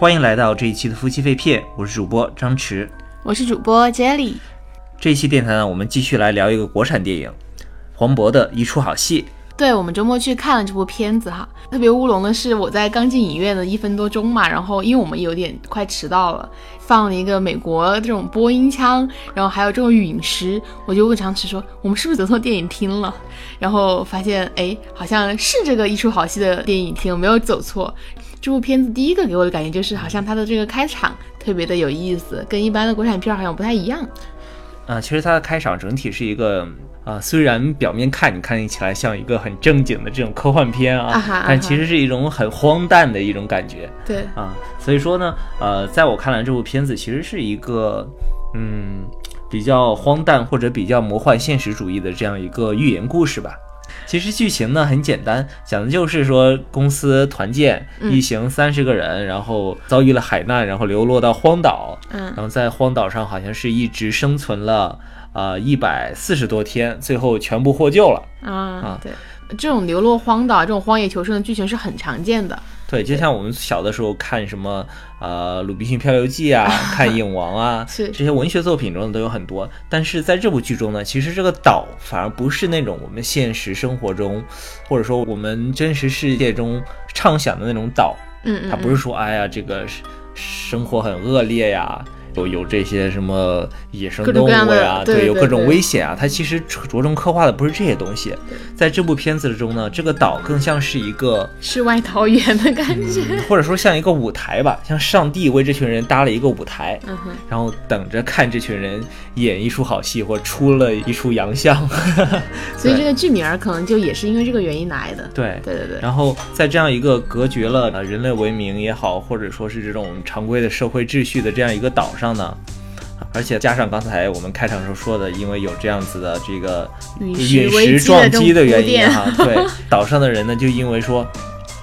欢迎来到这一期的夫妻肺片，我是主播张弛。我是主播 Jelly。这一期电台呢，我们继续来聊一个国产电影，黄渤的一出好戏。对我们周末去看了这部片子哈，特别乌龙的是，我在刚进影院的一分多钟嘛，然后因为我们有点快迟到了，放了一个美国这种播音腔，然后还有这种陨石，我就问常驰说，我们是不是走错电影厅了？然后发现，哎，好像是这个一出好戏的电影厅，没有走错。这部片子第一个给我的感觉就是，好像它的这个开场特别的有意思，跟一般的国产片好像不太一样。啊，其实它的开场整体是一个。啊，虽然表面看你看起来像一个很正经的这种科幻片啊，但其实是一种很荒诞的一种感觉。对啊，所以说呢，呃，在我看来，这部片子其实是一个嗯比较荒诞或者比较魔幻现实主义的这样一个寓言故事吧。其实剧情呢很简单，讲的就是说公司团建一行三十个人，然后遭遇了海难，然后流落到荒岛，嗯，然后在荒岛上好像是一直生存了。啊，一百四十多天，最后全部获救了啊！啊，对，这种流落荒岛、这种荒野求生的剧情是很常见的。对，就像我们小的时候看什么呃《鲁滨逊漂流记》啊，看《影王》啊，是这些文学作品中都有很多。但是在这部剧中呢，其实这个岛反而不是那种我们现实生活中，或者说我们真实世界中畅想的那种岛。嗯嗯，它不是说哎呀，这个生活很恶劣呀。有有这些什么野生动物呀，对，有各种危险啊。它其实着重刻画的不是这些东西。在这部片子中呢，这个岛更像是一个世外桃源的感觉，或者说像一个舞台吧，像上帝为这群人搭了一个舞台，然后等着看这群人演一出好戏或出了一出洋相。所以这个剧名儿可能就也是因为这个原因来的。对，对对对。然后在这样一个隔绝了人类文明也好，或者说是这种常规的社会秩序的这样一个岛上呢。而且加上刚才我们开场时候说的，因为有这样子的这个陨石撞击的原因哈，对岛上的人呢，就因为说，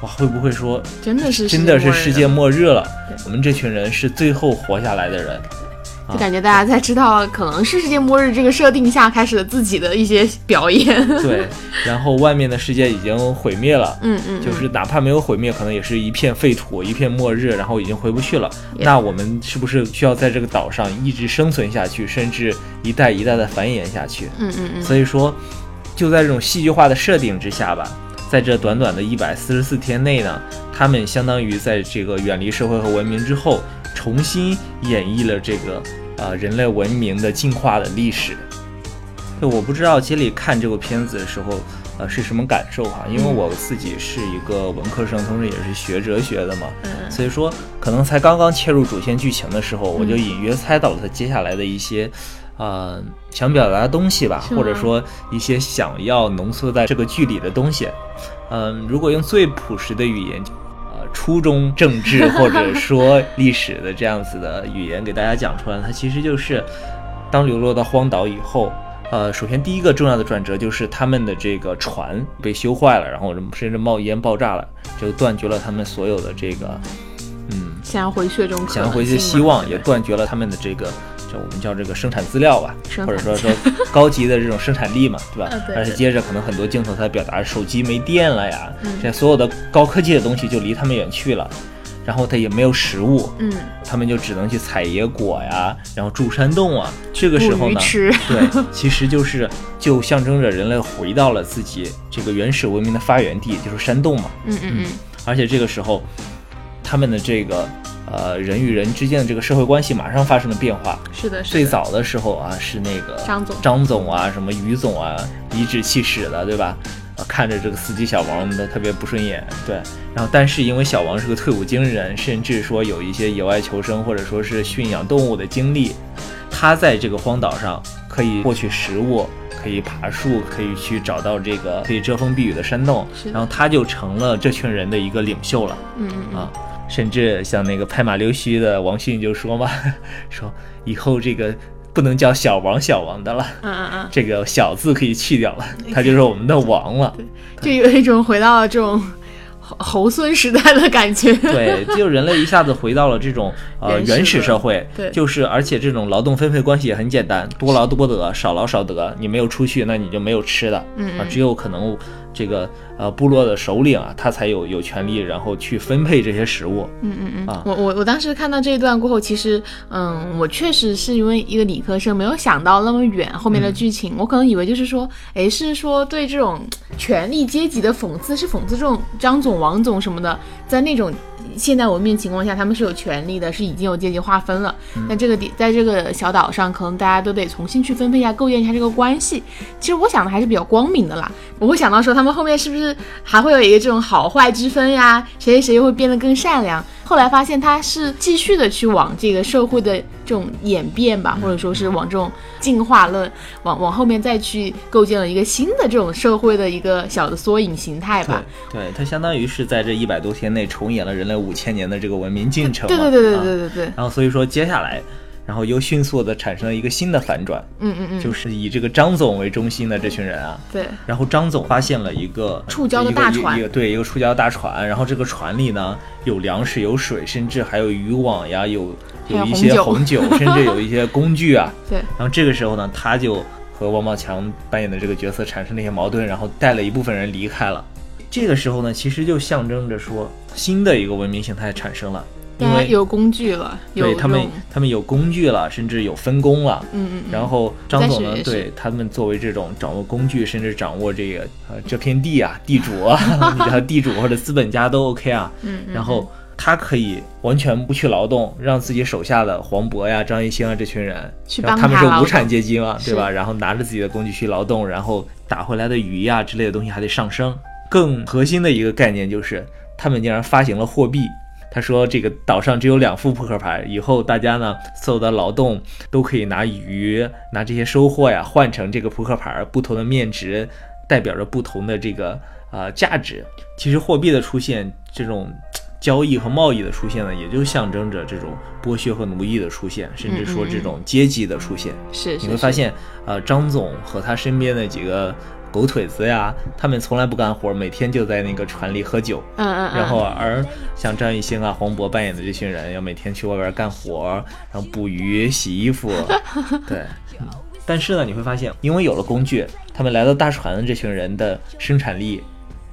哇，会不会说真的是真的是世界末日了？我们这群人是最后活下来的人。就感觉大家在知道可能是世界末日这个设定下开始了自己的一些表演。对，然后外面的世界已经毁灭了，嗯嗯，就是哪怕没有毁灭，可能也是一片废土，一片末日，然后已经回不去了。那我们是不是需要在这个岛上一直生存下去，甚至一代一代的繁衍下去？嗯嗯嗯。所以说，就在这种戏剧化的设定之下吧，在这短短的一百四十四天内呢，他们相当于在这个远离社会和文明之后。重新演绎了这个呃人类文明的进化的历史。我不知道杰里看这部片子的时候，呃是什么感受哈？因为我自己是一个文科生，同时也是学哲学的嘛，所以说可能才刚刚切入主线剧情的时候，我就隐约猜到了他接下来的一些呃想表达的东西吧，或者说一些想要浓缩在这个剧里的东西。嗯，如果用最朴实的语言。初中政治或者说历史的这样子的语言给大家讲出来，它其实就是当流落到荒岛以后，呃，首先第一个重要的转折就是他们的这个船被修坏了，然后甚至冒烟爆炸了，就断绝了他们所有的这个，嗯，想要回去的这种想要回去的希望，也断绝了他们的这个。就我们叫这个生产资料吧，或者说说高级的这种生产力嘛，对吧？而且接着可能很多镜头它表达手机没电了呀，这所有的高科技的东西就离他们远去了，然后他也没有食物，嗯，他们就只能去采野果呀，然后住山洞啊。这个时候呢，对，其实就是就象征着人类回到了自己这个原始文明的发源地，就是山洞嘛。嗯嗯嗯。而且这个时候，他们的这个。呃，人与人之间的这个社会关系马上发生了变化。是的，最早的时候啊，是那个张总、张总啊，什么于总啊，颐指气使的，对吧？啊，看着这个司机小王的特别不顺眼。对，然后但是因为小王是个退伍军人，甚至说有一些野外求生或者说是驯养动物的经历，他在这个荒岛上可以获取食物，可以爬树，可以去找到这个可以遮风避雨的山洞，然后他就成了这群人的一个领袖了。嗯嗯啊。甚至像那个拍马溜须的王迅就说嘛，说以后这个不能叫小王小王的了，嗯嗯嗯，这个小字可以去掉了，他就是我们的王了，就有一种回到了这种猴猴孙时代的感觉，对，就人类一下子回到了这种呃原始社会，对，就是而且这种劳动分配关系也很简单，多劳多得，少劳少得，你没有出去，那你就没有吃的，嗯啊，只有可能。这个呃部落的首领啊，他才有有权利，然后去分配这些食物。嗯嗯嗯，啊我我我当时看到这一段过后，其实嗯，我确实是因为一个理科生，没有想到那么远后面的剧情，我可能以为就是说，哎，是说对这种权力阶级的讽刺，是讽刺这种张总、王总什么的，在那种。现代文明情况下，他们是有权利的，是已经有阶级划分了。那这个地，在这个小岛上，可能大家都得重新去分配一下，构建一下这个关系。其实我想的还是比较光明的啦。我会想到说，他们后面是不是还会有一个这种好坏之分呀？谁谁谁又会变得更善良？后来发现他是继续的去往这个社会的这种演变吧，或者说是往这种进化论，往往后面再去构建了一个新的这种社会的一个小的缩影形态吧。对，对，它相当于是在这一百多天内重演了人类五千年的这个文明进程嘛。对对对对啊对对对，然后所以说接下来，然后又迅速的产生了一个新的反转，嗯嗯嗯，就是以这个张总为中心的这群人啊。对，然后张总发现了一个触礁的一个大船一个对一个触礁的大船，然后这个船里呢有粮食、有水，甚至还有渔网呀，有有一些红红酒，甚至有一些工具啊。对，然后这个时候呢，他就和王宝强扮演的这个角色产生了一些矛盾，然后带了一部分人离开了。这个时候呢，其实就象征着说新的一个文明形态产生了，因为有工具了，有对他们他们有工具了，甚至有分工了。嗯嗯嗯，然后张总呢对他们作为这种掌握工具，甚至掌握这个呃这片地啊，地主啊，你叫地主或者资本家都 OK 啊。嗯嗯然后他可以完全不去劳动，让自己手下的黄渤呀、张艺兴啊这群人，去然后他们是无产阶级嘛，对吧？然后拿着自己的工具去劳动，然后打回来的鱼呀之类的东西还得上升。更核心的一个概念就是，他们竟然发行了货币。他说：“这个岛上只有两副扑克牌，以后大家呢所有的劳动都可以拿鱼、拿这些收获呀换成这个扑克牌，不同的面值代表着不同的这个呃价值。其实货币的出现，这种交易和贸易的出现呢，也就象征着这种剥削和奴役的出现，甚至说这种阶级的出现。是是你会发现，呃，张总和他身边的几个狗腿子呀，他们从来不干活，每天就在那个船里喝酒。嗯嗯嗯，然后，而像张艺兴啊、黄渤扮演的这群人，要每天去外边干活，然后捕鱼、洗衣服，对。嗯但是呢，你会发现，因为有了工具，他们来到大船的这群人的生产力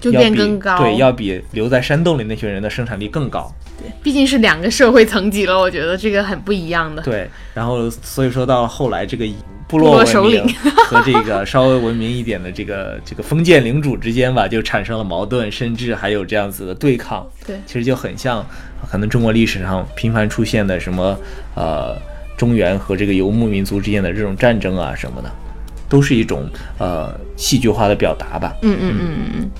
就变更高，对，要比留在山洞里那群人的生产力更高。对毕竟是两个社会层级了，我觉得这个很不一样的。对，然后所以说到后来这个部部落首领和这个稍微文明一点的这个这个封建领主之间吧，就产生了矛盾，甚至还有这样子的对抗。对其实就很像可能中国历史上频繁出现的什么呃中原和这个游牧民族之间的这种战争啊什么的，都是一种呃戏剧化的表达吧。嗯嗯嗯嗯嗯，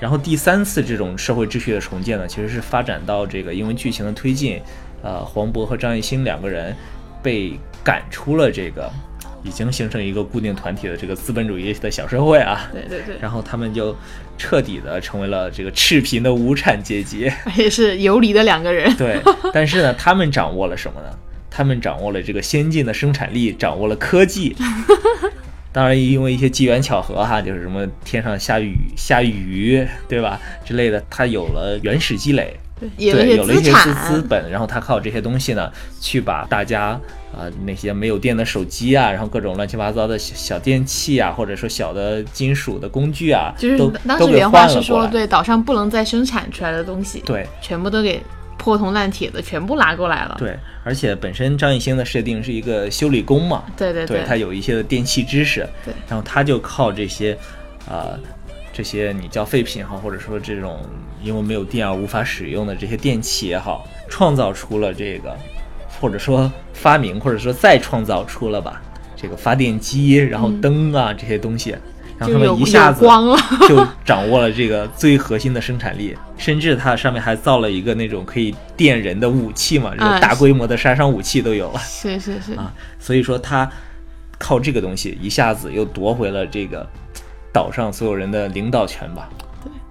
然后第三次这种社会秩序的重建呢，其实是发展到这个因为剧情的推进，呃，黄渤和张艺兴两个人被赶出了这个已经形成一个固定团体的这个资本主义的小社会啊，对对对，然后他们就彻底的成为了这个赤贫的无产阶级。也是游离的两个人。对，但是呢，他们掌握了什么呢？他们掌握了这个先进的生产力，掌握了科技。当然，因为一些机缘巧合哈，就是什么天上下雨、下雨，对吧之类的，他有了原始积累，对，有了一资些资资，本，然后他靠这些东西呢，去把大家啊、那些没有电的手机啊，然后各种乱七八糟的小小电器啊，或者说小的金属的工具啊，就是都都给当时原话是说，对岛上不能再生产出来的东西，对。全部都给破铜烂铁的全部拿过来了。对，而且本身张艺兴的设定是一个修理工嘛，对对对他有一些的电器知识，对。然后他就靠这些，呃，这些你叫废品也好，或者说这种因为没有电而无法使用的这些电器也好，创造出了这个，或者说发明，或者说再创造出了吧，这个发电机，然后灯啊、这些东西，就有们一下子就掌握了这个最核心的生产力，甚至它上面还造了一个那种可以电人的武器嘛，这啊种大规模的杀伤武器都有了。是是是，啊，所以说他靠这个东西一下子又夺回了这个岛上所有人的领导权吧。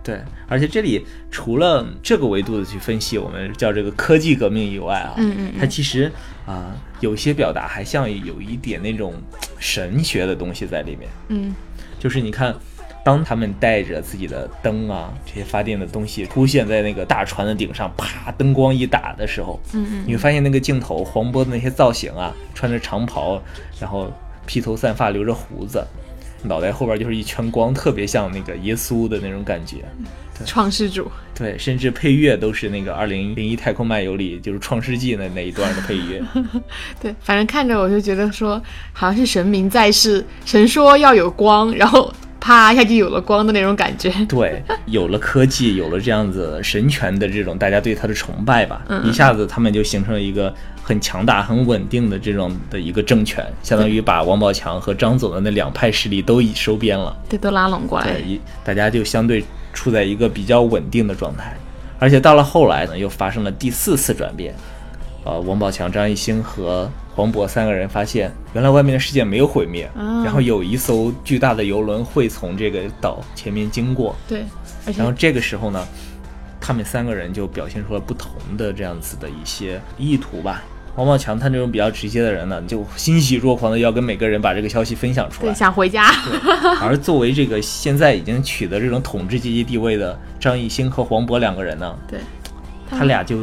对对，而且这里除了这个维度的去分析，我们叫这个科技革命以外啊，嗯嗯嗯它其实啊、有些表达还像有一点那种神学的东西在里面。嗯就是你看，当他们带着自己的灯啊这些发电的东西出现在那个大船的顶上，啪，灯光一打的时候，嗯嗯你会发现那个镜头，黄渤的那些造型啊，穿着长袍，然后披头散发，留着胡子，脑袋后边就是一圈光，特别像那个耶稣的那种感觉。创世主，对，甚至配乐都是那个《二零零一太空漫游》里就是《创世纪》的那一段的配乐。对，反正看着我就觉得说，好像是神明在世，神说要有光，然后啪一下就有了光的那种感觉。对，有了科技，有了这样子神权的这种大家对他的崇拜吧，嗯一下子他们就形成了一个很强大、很稳定的这种的一个政权，相当于把王宝强和张总的那两派势力都已收编了。对，都拉拢过来对，。一大家就相对处在一个比较稳定的状态，而且到了后来呢，又发生了第四次转变。呃，王宝强、张艺兴和黄渤三个人发现，原来外面的世界没有毁灭，啊然后有一艘巨大的游轮会从这个岛前面经过，对，然后这个时候呢，他们三个人就表现出了不同的这样子的一些意图吧。王宝强他这种比较直接的人呢，就欣喜若狂的要跟每个人把这个消息分享出对来。想回家。而作为这个现在已经取得这种统治阶级地位的张艺兴和黄渤两个人呢，对，他俩就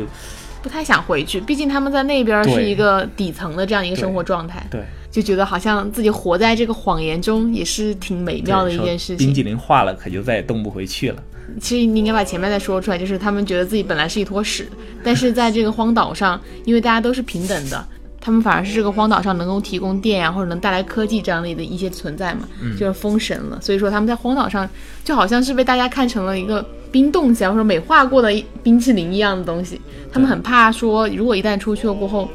不太想回去，毕竟他们在那边是一个底层的这样一个生活状态，对就觉得好像自己活在这个谎言中也是挺美妙的一件事冰激情。凌化了，可就再也动不回去了。其实你应该把前面再说出来，就是他们觉得自己本来是一坨屎，但是在这个荒岛上，因为大家都是平等的。他们反而是这个荒岛上能够提供电呀、或者能带来科技这样的一些存在嘛，就是封神了。所以说他们在荒岛上就好像是被大家看成了一个冰冻起来或者美化过的冰淇淋一样的东西。他们很怕说，如果一旦出去了过后，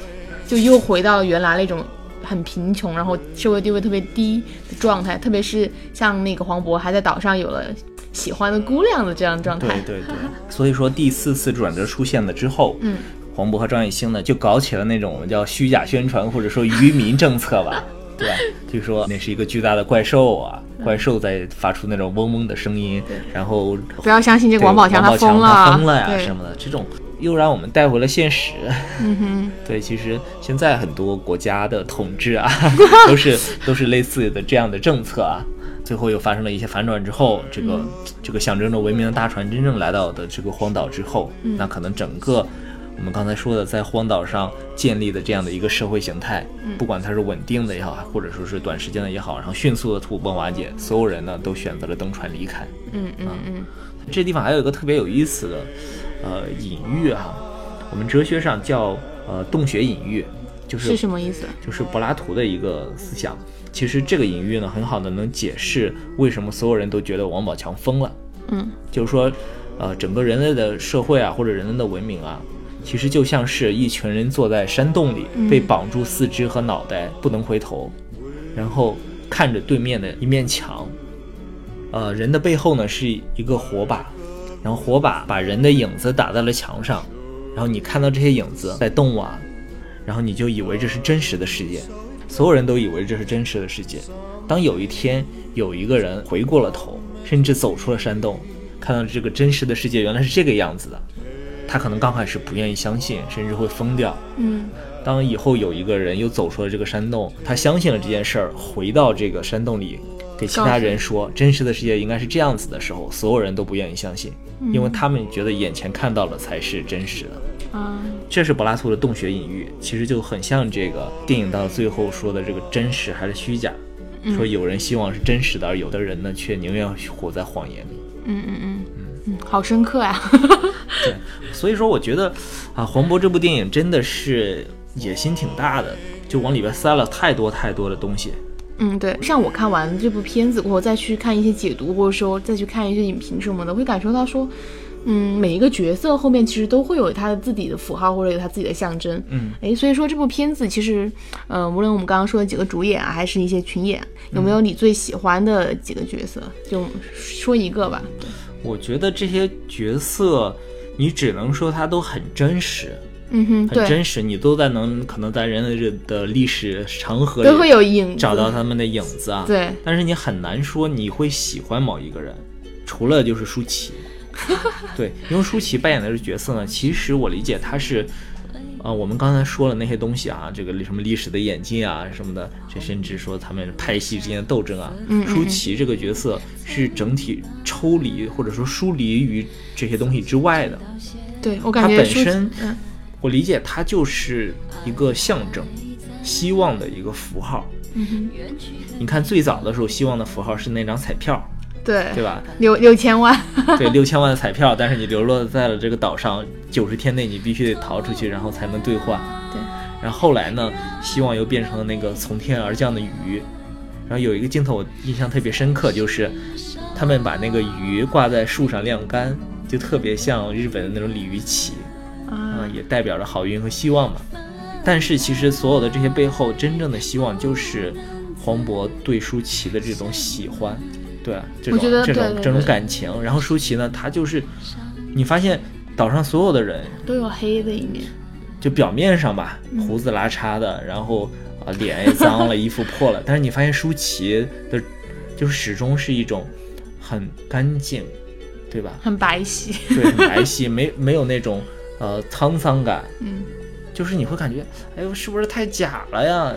就又回到原来那种很贫穷，然后社会地位特别低的状态。特别是像那个黄渤还在岛上有了喜欢的姑娘的这样的状态。对对对，所以说第四次转折出现了之后，嗯，黄渤和张艺兴呢就搞起了那种我们叫虚假宣传或者说愚民政策吧，对吧？就说那是一个巨大的怪兽啊，怪兽在发出那种嗡嗡的声音，然后不要相信这个王宝强他疯了，他疯了呀什么的，这种又让我们带回了现实。嗯哼，对，其实现在很多国家的统治啊，都是都是类似的这样的政策啊。最后又发生了一些反转之后，这个、这个象征着文明的大船真正来到的这个荒岛之后，那可能整个我们刚才说的在荒岛上建立的这样的一个社会形态，不管它是稳定的也好，或者说是短时间的也好，然后迅速的土崩瓦解，所有人呢都选择了登船离开。嗯嗯嗯，这地方还有一个特别有意思的呃隐喻哈、我们哲学上叫呃洞穴隐喻，就是是什么意思？就是柏拉图的一个思想。其实这个隐喻呢，很好的能解释为什么所有人都觉得王宝强疯了。嗯，就是说，呃，整个人类的社会啊，或者人类的文明啊，其实就像是一群人坐在山洞里，被绑住四肢和脑袋，不能回头，然后看着对面的一面墙。呃，人的背后呢是一个火把，然后火把把人的影子打在了墙上，然后你看到这些影子在动啊，然后你就以为这是真实的世界，所有人都以为这是真实的世界。当有一天有一个人回过了头，甚至走出了山洞，看到这个真实的世界原来是这个样子的，他可能刚开始不愿意相信，甚至会疯掉。嗯当以后有一个人又走出了这个山洞，他相信了这件事儿，回到这个山洞里，给其他人说真实的世界应该是这样子的时候，所有人都不愿意相信，因为他们觉得眼前看到的才是真实的。啊，这是柏拉图的洞穴隐喻，其实就很像这个电影到最后说的这个真实还是虚假。说有人希望是真实的，而有的人呢却宁愿活在谎言里。嗯嗯嗯嗯，好深刻呀。对，所以说我觉得啊，黄渤这部电影真的是野心挺大的，就往里边塞了太多太多的东西。嗯，对，像我看完这部片子过后，再去看一些解读，或者说再去看一些影评什么的，会感受到说，嗯，每一个角色后面其实都会有他的自己的符号或者有他自己的象征。嗯，哎，所以说这部片子其实，呃，无论我们刚刚说的几个主演啊，还是一些群演，有没有你最喜欢的几个角色？就说一个吧。我觉得这些角色，你只能说他都很真实，嗯哼，很，真实，你都在能可能在人类的历史长河都会里有影子找到他们的影子啊。对，但是你很难说你会喜欢某一个人，除了就是舒淇。对，因为舒淇扮演的这角色呢，其实我理解她是，呃，我们刚才说了那些东西啊，这个什么历史的演进啊什么的，这甚至说他们派系之间的斗争啊，嗯嗯舒淇这个角色是整体抽离或者说疏离于这些东西之外的。对我感觉舒淇本身嗯我理解她就是一个象征，希望的一个符号。嗯你看最早的时候，希望的符号是那张彩票，哼，对对吧？六六千万，对，六千万的彩票，但是你流落在了这个岛上，九十天内你必须得逃出去，然后才能兑换。对，然后后来呢，希望又变成了那个从天而降的鱼。然后有一个镜头我印象特别深刻，就是他们把那个鱼挂在树上晾干，就特别像日本的那种鲤鱼旗，啊、啊，也代表着好运和希望嘛。但是其实所有的这些背后，真正的希望就是黄渤对舒淇的这种喜欢，对啊，这种我觉得这种这种感情。然后舒淇呢，她就是，你发现岛上所有的人，都有黑的一面，就表面上吧，嗯胡子拉碴的，然后啊、脸也脏了，衣服破了，但是你发现舒淇的，就是始终是一种很干净，对吧？很白皙，对，很白皙，没没有那种呃沧桑感，嗯，就是你会感觉，哎呦，是不是太假了呀？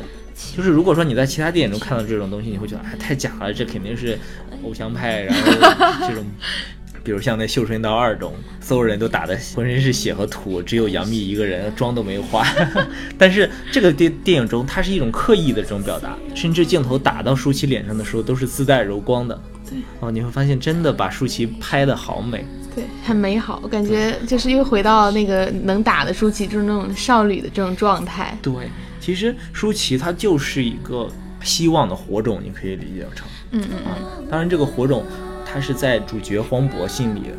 就是如果说你在其他电影中看到这种东西，你会觉得哎太假了，这肯定是偶像派，然后这种，比如像那《绣春刀二》中，所有人都打的浑身是血和土，只有杨幂一个人妆都没化。但是这个电电影中，它是一种刻意的这种表达，甚至镜头打到舒淇脸上的时候都是自带柔光的。对，哦，你会发现真的把舒淇拍的好美。对，很美好，我感觉就是又回到那个能打的舒淇，就是那种少女的这种状态。对，其实舒淇她就是一个希望的火种，你可以理解成嗯嗯嗯。当然，这个火种它是在主角黄渤心里的，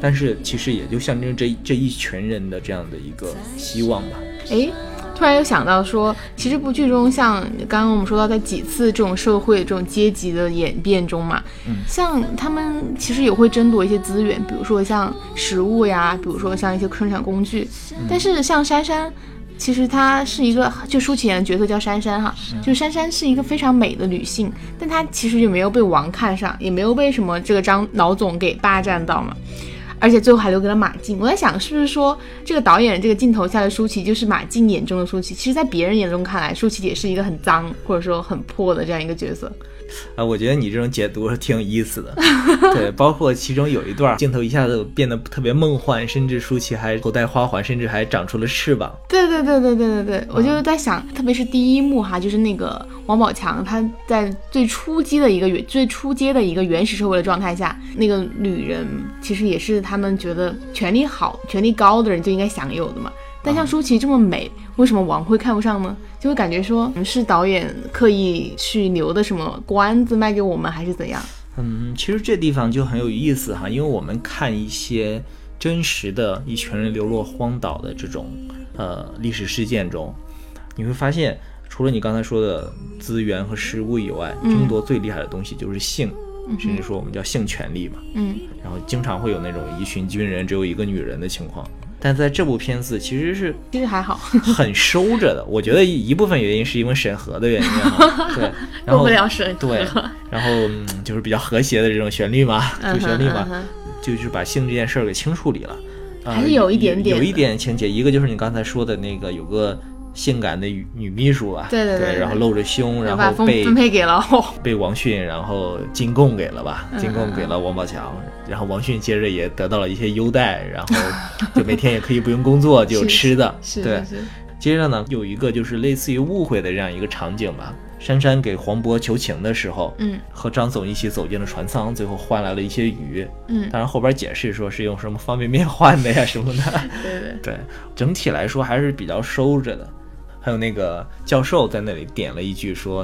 但是其实也就象征这这一群人的这样的一个希望吧。诶，突然又想到说，其实这部剧中像刚刚我们说到，在几次这种社会这种阶级的演变中嘛，嗯像他们其实也会争夺一些资源，比如说像食物呀，比如说像一些生产工具。但是像珊珊，其实她是一个，就舒淇演的角色叫珊珊哈，就珊珊是一个非常美的女性，但她其实就没有被王看上，也没有被什么这个张老总给霸占到嘛。而且最后还留给了马静。我在想，是不是说这个导演这个镜头下的舒淇就是马静眼中的舒淇？其实，在别人眼中看来，舒淇也是一个很脏或者说很破的这样一个角色。啊，我觉得你这种解读是挺有意思的。对，包括其中有一段镜头一下子变得特别梦幻，甚至舒淇还头戴花环，甚至还长出了翅膀。对对对对对对对，我就在想，特别是第一幕哈，就是那个王宝强他在最初阶的一个原最初阶的一个原始社会的状态下，那个女人其实也是他们觉得权力好、权力高的人就应该享有的嘛。但像舒淇这么美，为什么王会看不上呢？就会感觉说是导演刻意去留的什么关子卖给我们，还是怎样？嗯，其实这地方就很有意思哈，因为我们看一些真实的一群人流落荒岛的这种呃历史事件中，你会发现，除了你刚才说的资源和食物以外，争夺最厉害的东西就是性，甚至说我们叫性权利嘛。嗯然后经常会有那种一群军人只有一个女人的情况，但在这部片子其实是 其实还好，很收着的。我觉得一部分原因是因为审核的原因哈，对，然过后不了审。对，然后、嗯、就是比较和谐的这种旋律嘛，主旋律嘛，就是把性这件事儿给轻处理了，呃还是有一点点有，有一点情节。一个就是你刚才说的那个有个性感的女女秘书吧，对对对对然后露着胸，然后被分配给了。哦，被王迅然后进贡给了吧，嗯进贡给了王宝强，然后王迅接着也得到了一些优待，然后就每天也可以不用工作 就有吃的，是对。接着呢，有一个就是类似于误会的这样一个场景吧。珊珊给黄渤求情的时候，嗯。和张总一起走进了船舱，最后换来了一些鱼。嗯，当然后边解释说是用什么方便面换的呀什么的。对对，对，整体来说还是比较收着的。还有那个教授在那里点了一句说，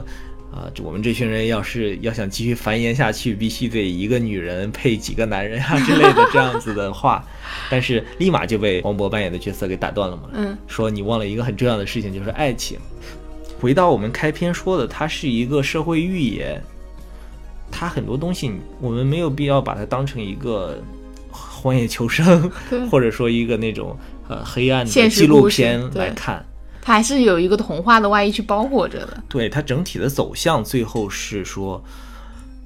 啊、这我们这群人要是要想继续繁衍下去，必须得一个女人配几个男人啊之类的这样子的话，但是立马就被黄渤扮演的角色给打断了嘛。嗯说你忘了一个很重要的事情，就是爱情。回到我们开篇说的，它是一个社会寓言，它很多东西我们没有必要把它当成一个荒野求生，或者说一个那种呃黑暗的纪录片来看。它还是有一个童话的外衣去包裹着的。对它整体的走向，最后是说，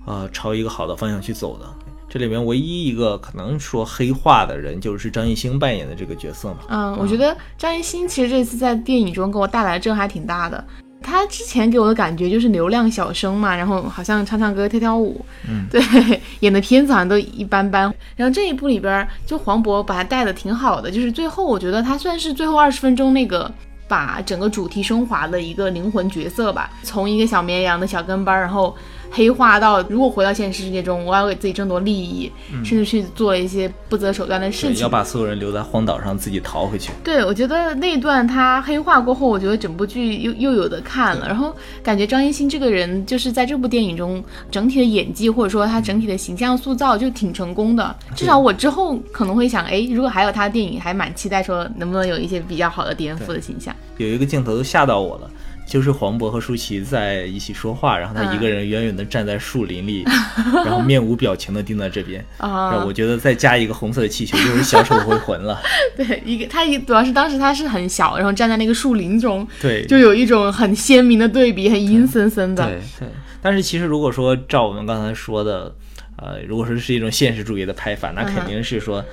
呃，朝一个好的方向去走的。这里面唯一一个可能说黑化的人，就是张艺兴扮演的这个角色嘛。嗯，我觉得张艺兴其实这次在电影中给我带来的震撼还挺大的。他之前给我的感觉就是流量小生嘛，然后好像唱唱歌、跳跳舞，嗯，对，演的片子好像都一般般。然后这一部里边，就黄渤把他带的挺好的，就是最后我觉得他算是最后二十分钟那个把整个主题升华的一个灵魂角色吧，从一个小绵羊的小跟班儿，然后黑化到如果回到现实世界中，我要给自己争夺利益，甚至去做一些不择手段的事对，情要。把所有人留在荒岛上，自己逃回去。对，我觉得那一段他黑化过后，我觉得整部剧又又有的看了，然后感觉张艺兴这个人就是在这部电影中整体的演技或者说他整体的形象塑造就挺成功的。至少我之后可能会想，哎，如果还有他的电影，还蛮期待说能不能有一些比较好的颠覆的形象。有一个镜头都吓到我了，就是黄渤和舒淇在一起说话，然后他一个人远远的站在树林里，然后面无表情的盯在这边。啊，我觉得再加一个红色的气球，就是小丑回魂了。对，一个他一主要是当时他是很小，然后站在那个树林中，对，就有一种很鲜明的对比，很阴森森的。对对。但是其实如果说照我们刚才说的，呃，如果说是一种现实主义的拍法，那肯定是说，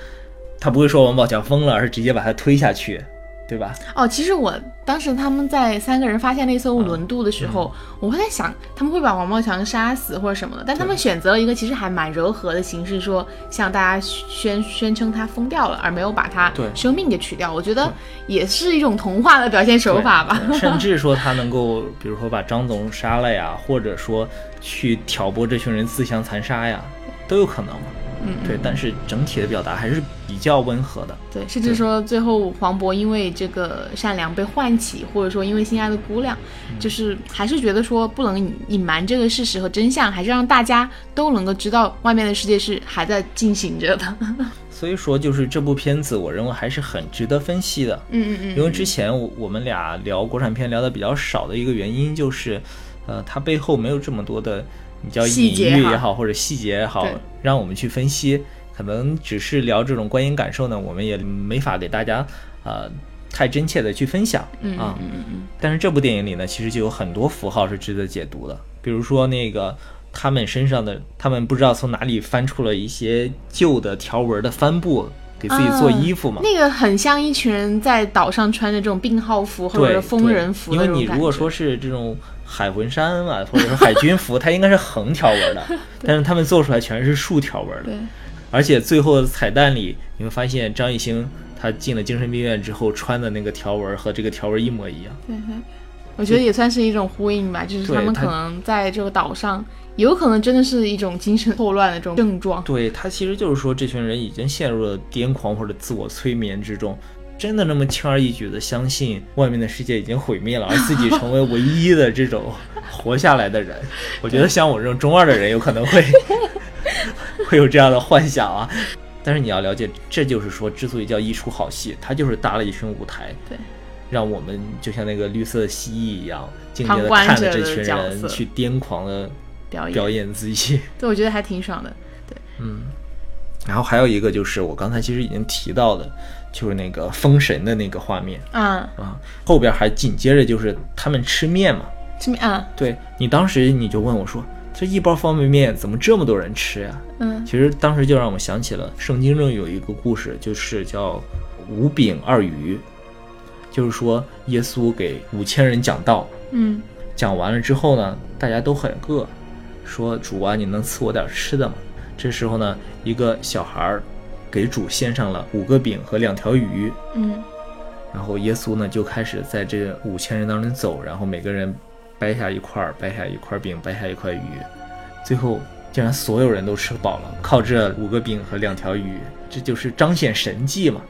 他不会说王宝强疯了，而是直接把他推下去，对吧？哦，其实我当时他们在三个人发现那艘轮渡的时候，我会在想他们会把王宝强杀死或者什么的，但他们选择了一个其实还蛮柔和的形式，说向大家宣宣称他疯掉了，而没有把他对生命给取掉。我觉得也是一种童话的表现手法吧。甚 至说他能够，比如说把张总杀了呀，或者说去挑拨这群人自相残杀呀，都有可能嘛。嗯，对，但是整体的表达还是比较温和的。对，甚至说最后黄渤因为这个善良被唤起，或者说因为心爱的姑娘，就是还是觉得说不能隐隐瞒这个事实和真相，还是让大家都能够知道外面的世界是还在进行着的。所以说，就是这部片子，我认为还是很值得分析的。嗯嗯嗯，因为之前我我们俩聊国产片聊的比较少的一个原因就是，呃，它背后没有这么多的你叫隐喻也好，或者细节也好，让我们去分析。可能只是聊这种观影感受呢，我们也没法给大家呃太真切的去分享嗯啊。嗯嗯嗯但是这部电影里呢，其实就有很多符号是值得解读的，比如说那个他们身上的，他们不知道从哪里翻出了一些旧的条纹的帆布，给自己做衣服嘛。那个很像一群人在岛上穿着这种病号服或者是疯人服因为你如果说是这种海魂衫啊，或者说海军服，它应该是横条纹的，但是他们做出来全是竖条纹的。对，而且最后的彩蛋里，你会发现张艺兴他进了精神病院之后穿的那个条纹和这个条纹一模一样。对对，我觉得也算是一种呼应吧，就是他们可能在这个岛上，有可能真的是一种精神错乱的这种症状。对他其实就是说，这群人已经陷入了癫狂或者自我催眠之中。真的那么轻而易举的相信外面的世界已经毁灭了，而自己成为唯一的这种 活下来的人？我觉得像我这种中二的人，有可能会 会有这样的幻想啊。但是你要了解，这就是说，之所以叫一出好戏，它就是搭了一群舞台，对，让我们就像那个绿色蜥蜴一样，静静的看着这群人去癫狂的表演，表演自己。对，我觉得还挺爽的。对嗯，然后还有一个就是我刚才其实已经提到的，就是那个封神的那个画面。嗯，啊，后边还紧接着就是他们吃面嘛。吃面啊。对你当时你就问我说，这一包方便面怎么这么多人吃呀、嗯。其实当时就让我想起了圣经中有一个故事，就是叫五饼二鱼，就是说耶稣给五千人讲道，嗯。讲完了之后呢，大家都很饿，说主啊，你能赐我点吃的吗？这时候呢，一个小孩儿给主献上了五个饼和两条鱼，嗯。然后耶稣呢就开始在这五千人当中走，然后每个人掰下一块儿，掰下一块饼，掰下一块鱼，最后竟然所有人都吃饱了，靠这五个饼和两条鱼，这就是彰显神迹嘛。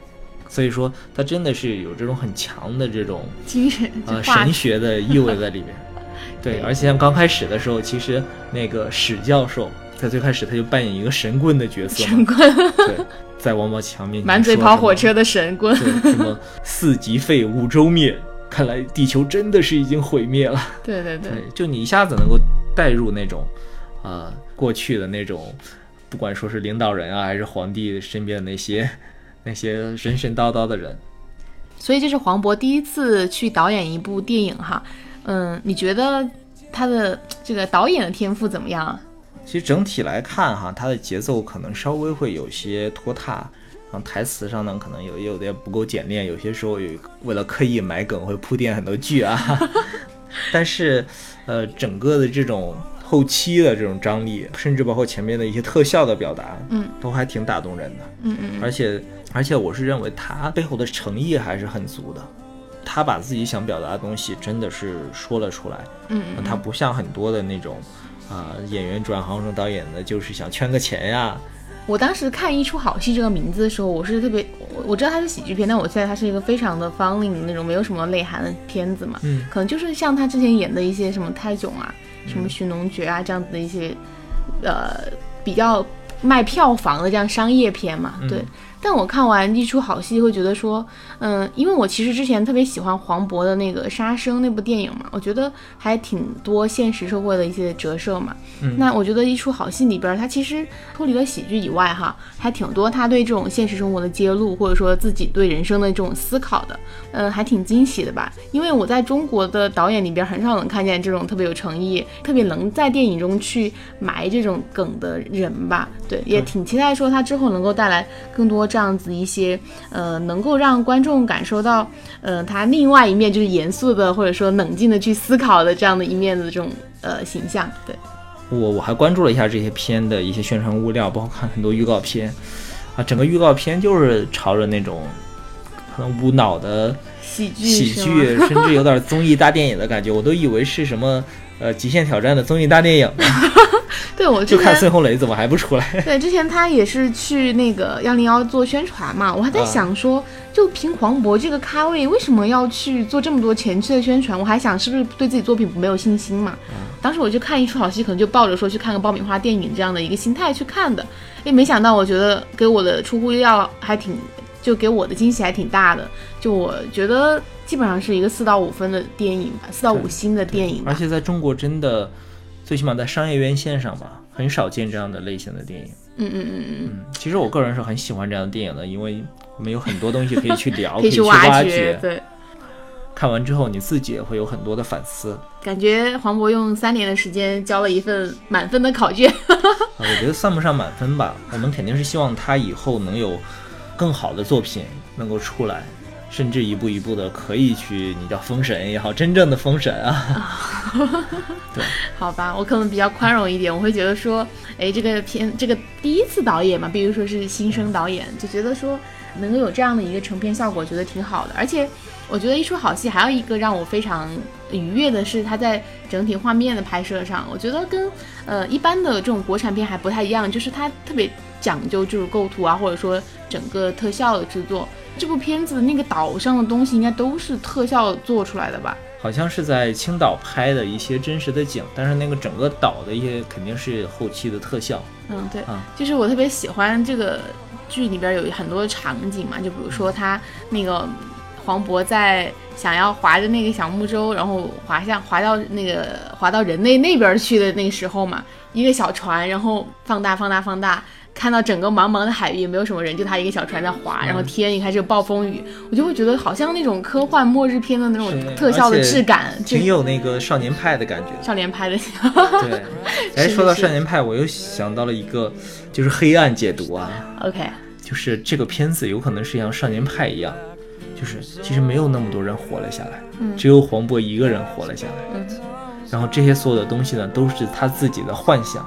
所以说，他真的是有这种很强的这种精神呃神学的意味在里面。对，对。而且像刚开始的时候，其实那个史教授在最开始他就扮演一个神棍的角色嘛，神棍，对，在王宝强面前满嘴跑火车的神棍。对，什么四级废，五洲灭，看来地球真的是已经毁灭了。对对对对，就你一下子能够带入那种，呃，过去的那种，不管说是领导人啊，还是皇帝身边的那些那些神神叨叨的人。所以这是黄渤第一次去导演一部电影哈。嗯，你觉得他的这个导演的天赋怎么样啊？其实整体来看哈，它的节奏可能稍微会有些拖沓，然后台词上呢可能有有点不够简练，有些时候有为了刻意埋梗会铺垫很多剧啊。但是，呃，整个的这种后期的这种张力，甚至包括前面的一些特效的表达，嗯，都还挺打动人的。嗯嗯而且，而且我是认为他背后的诚意还是很足的。他把自己想表达的东西真的是说了出来。嗯嗯，他不像很多的那种啊、演员转行成导演的，就是想圈个钱呀。我当时看《一出好戏》这个名字的时候，我是特别，我我知道它是喜剧片，但我记得它是一个非常的 funny 的那种，没有什么内涵的片子嘛。嗯，可能就是像他之前演的一些什么泰囧啊、什么寻龙诀啊这样子的一些，呃，比较卖票房的这样商业片嘛。嗯对。但我看完一出好戏，会觉得说，嗯，因为我其实之前特别喜欢黄渤的那个《杀生》那部电影嘛，我觉得还挺多现实社会的一些折射嘛。嗯那我觉得一出好戏里边儿，它其实脱离了喜剧以外，哈，还挺多他对这种现实生活的揭露，或者说自己对人生的这种思考的，嗯，还挺惊喜的吧。因为我在中国的导演里边很少能看见这种特别有诚意、特别能在电影中去埋这种梗的人吧。对，也挺期待说他之后能够带来更多这样子一些，呃，能够让观众感受到，呃，他另外一面就是严肃的或者说冷静的去思考的这样的一面的这种呃形象。对，我我还关注了一下这些片的一些宣传物料，包括看很多预告片，啊，整个预告片就是朝着那种可能无脑的喜剧喜剧，甚至有点综艺大电影的感觉，我都以为是什么呃极限挑战的综艺大电影呢，对我就看孙红雷怎么还不出来？对之前他也是去那个幺零幺做宣传嘛，我还在啊想说，就凭黄渤这个咖位，为什么要去做这么多前期的宣传？我还想是不是对自己作品没有信心嘛？当时我就看一出好戏，可能就抱着说去看个爆米花电影这样的一个心态去看的，诶，没想到我觉得给我的出乎意料还挺，就给我的惊喜还挺大的，就我觉得基本上是一个四到五分的电影吧，四到五星的电影而。且在中国真的，最起码在商业院线上吧，很少见这样的类型的电影。嗯嗯嗯嗯其实我个人是很喜欢这样的电影的，因为我们有很多东西可以去聊，可以去挖掘。对。看完之后，你自己也会有很多的反思。感觉黄渤用三年的时间交了一份满分的考卷。啊，我觉得算不上满分吧，我们肯定是希望他以后能有更好的作品能够出来，甚至一步一步的可以去，你叫封神也好，真正的封神啊。对好吧，我可能比较宽容一点，我会觉得说，哎，这个片这个第一次导演嘛，比如说是新生导演，就觉得说能够有这样的一个成片效果，觉得挺好的。而且我觉得一出好戏，还有一个让我非常愉悦的是，它在整体画面的拍摄上，我觉得跟呃一般的这种国产片还不太一样，就是它特别讲究就是构图啊，或者说整个特效的制作。这部片子那个岛上的东西应该都是特效做出来的吧？好像是在青岛拍的一些真实的景，但是那个整个岛的一些肯定是后期的特效。嗯，对，啊就是我特别喜欢这个剧里边有很多场景嘛，就比如说他那个黄渤在想要划着那个小木舟，然后滑向滑到那个滑到人类那边去的那个时候嘛，一个小船，然后放大放大放大。看到整个茫茫的海域，没有什么人，就他一个小船在划，然后天一开始有暴风雨，我就会觉得好像那种科幻末日片的那种特效的质感，挺有那个少年派的感觉。少年派的。对，哎，说到少年派，我又想到了一个，就是黑暗解读啊。OK，就是这个片子有可能是像少年派一样，就是其实没有那么多人活了下来，嗯只有黄渤一个人活了下来。嗯然后这些所有的东西呢，都是他自己的幻想，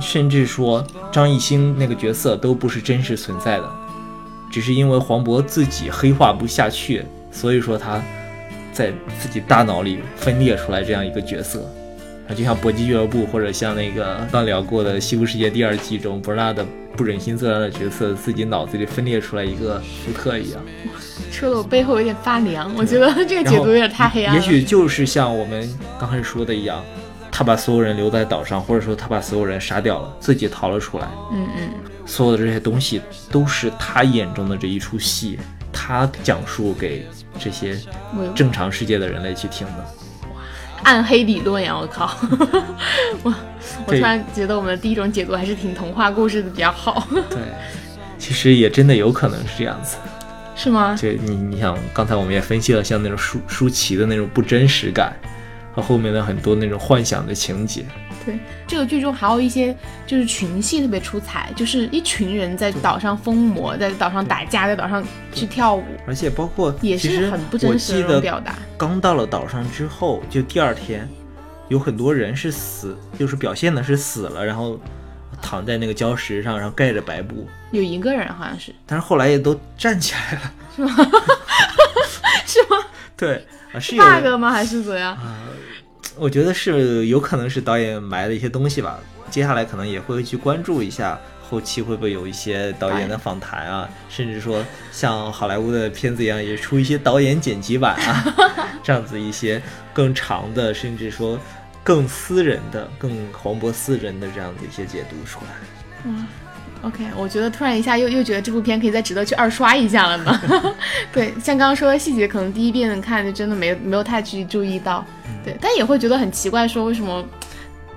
甚至说张艺兴那个角色都不是真实存在的，只是因为黄渤自己黑化不下去，所以说他在自己大脑里分裂出来这样一个角色。啊，就像搏击俱乐部，或者像那个刚聊过的《西部世界》第二季中，伯纳的不忍心做他的角色，自己脑子里分裂出来一个福特一样。说的我背后有点发凉，我觉得这个解读有点太黑暗了。也许就是像我们刚开始说的一样，他把所有人留在岛上，或者说他把所有人杀掉了，自己逃了出来。嗯嗯，所有的这些东西都是他眼中的这一出戏，他讲述给这些正常世界的人类去听的。暗黑理论呀！我靠，我我突然觉得我们的第一种解读还是挺童话故事的比较好，对，其实也真的有可能是这样子。是吗？就你你想，刚才我们也分析了，像那种舒舒淇的那种不真实感，和后面的很多那种幻想的情节。对，这个剧中还有一些就是群戏特别出彩，就是一群人在岛上疯魔，在岛上打架，在岛上去跳舞，而且包括也是很不真实的表达。刚到了岛上之后，就第二天，有很多人是死，就是表现的是死了，然后躺在那个礁石上，然后盖着白布，有一个人好像是但是后来也都站起来了。是吗？对啊，是 bug 吗？还是怎样？啊，我觉得是有可能是导演埋了一些东西吧。接下来可能也会去关注一下后期会不会有一些导演的访谈啊，甚至说像好莱坞的片子一样，也出一些导演剪辑版啊，这样子一些更长的，甚至说更私人的、更黄渤私人的这样的一些解读出来。哇，OK，我觉得突然一下又又觉得这部片可以再值得去二刷一下了呢。对，像刚刚说的细节，可能第一遍看就真的没有没有太去注意到，对，但也会觉得很奇怪，说为什么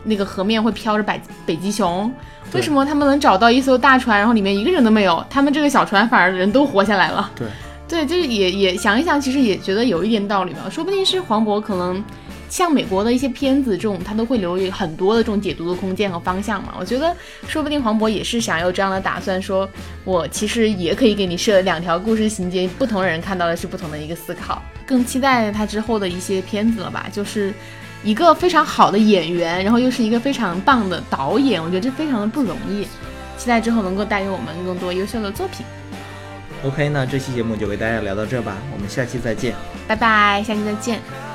那个河面会飘着北北极熊？为什么他们能找到一艘大船，然后里面一个人都没有，他们这个小船反而人都活下来了？对，对，就是也也想一想，其实也觉得有一点道理吧。说不定是黄渤可能像美国的一些片子这种，他都会留有很多的这种解读的空间和方向嘛。我觉得说不定黄渤也是想有这样的打算，说我其实也可以给你设两条故事情节，不同人看到的是不同的一个思考。更期待他之后的一些片子了吧，就是。一个非常好的演员，然后又是一个非常棒的导演，我觉得这非常的不容易。期待之后能够带给我们更多优秀的作品。OK，那这期节目就为大家聊到这吧，我们下期再见。拜拜，下期再见。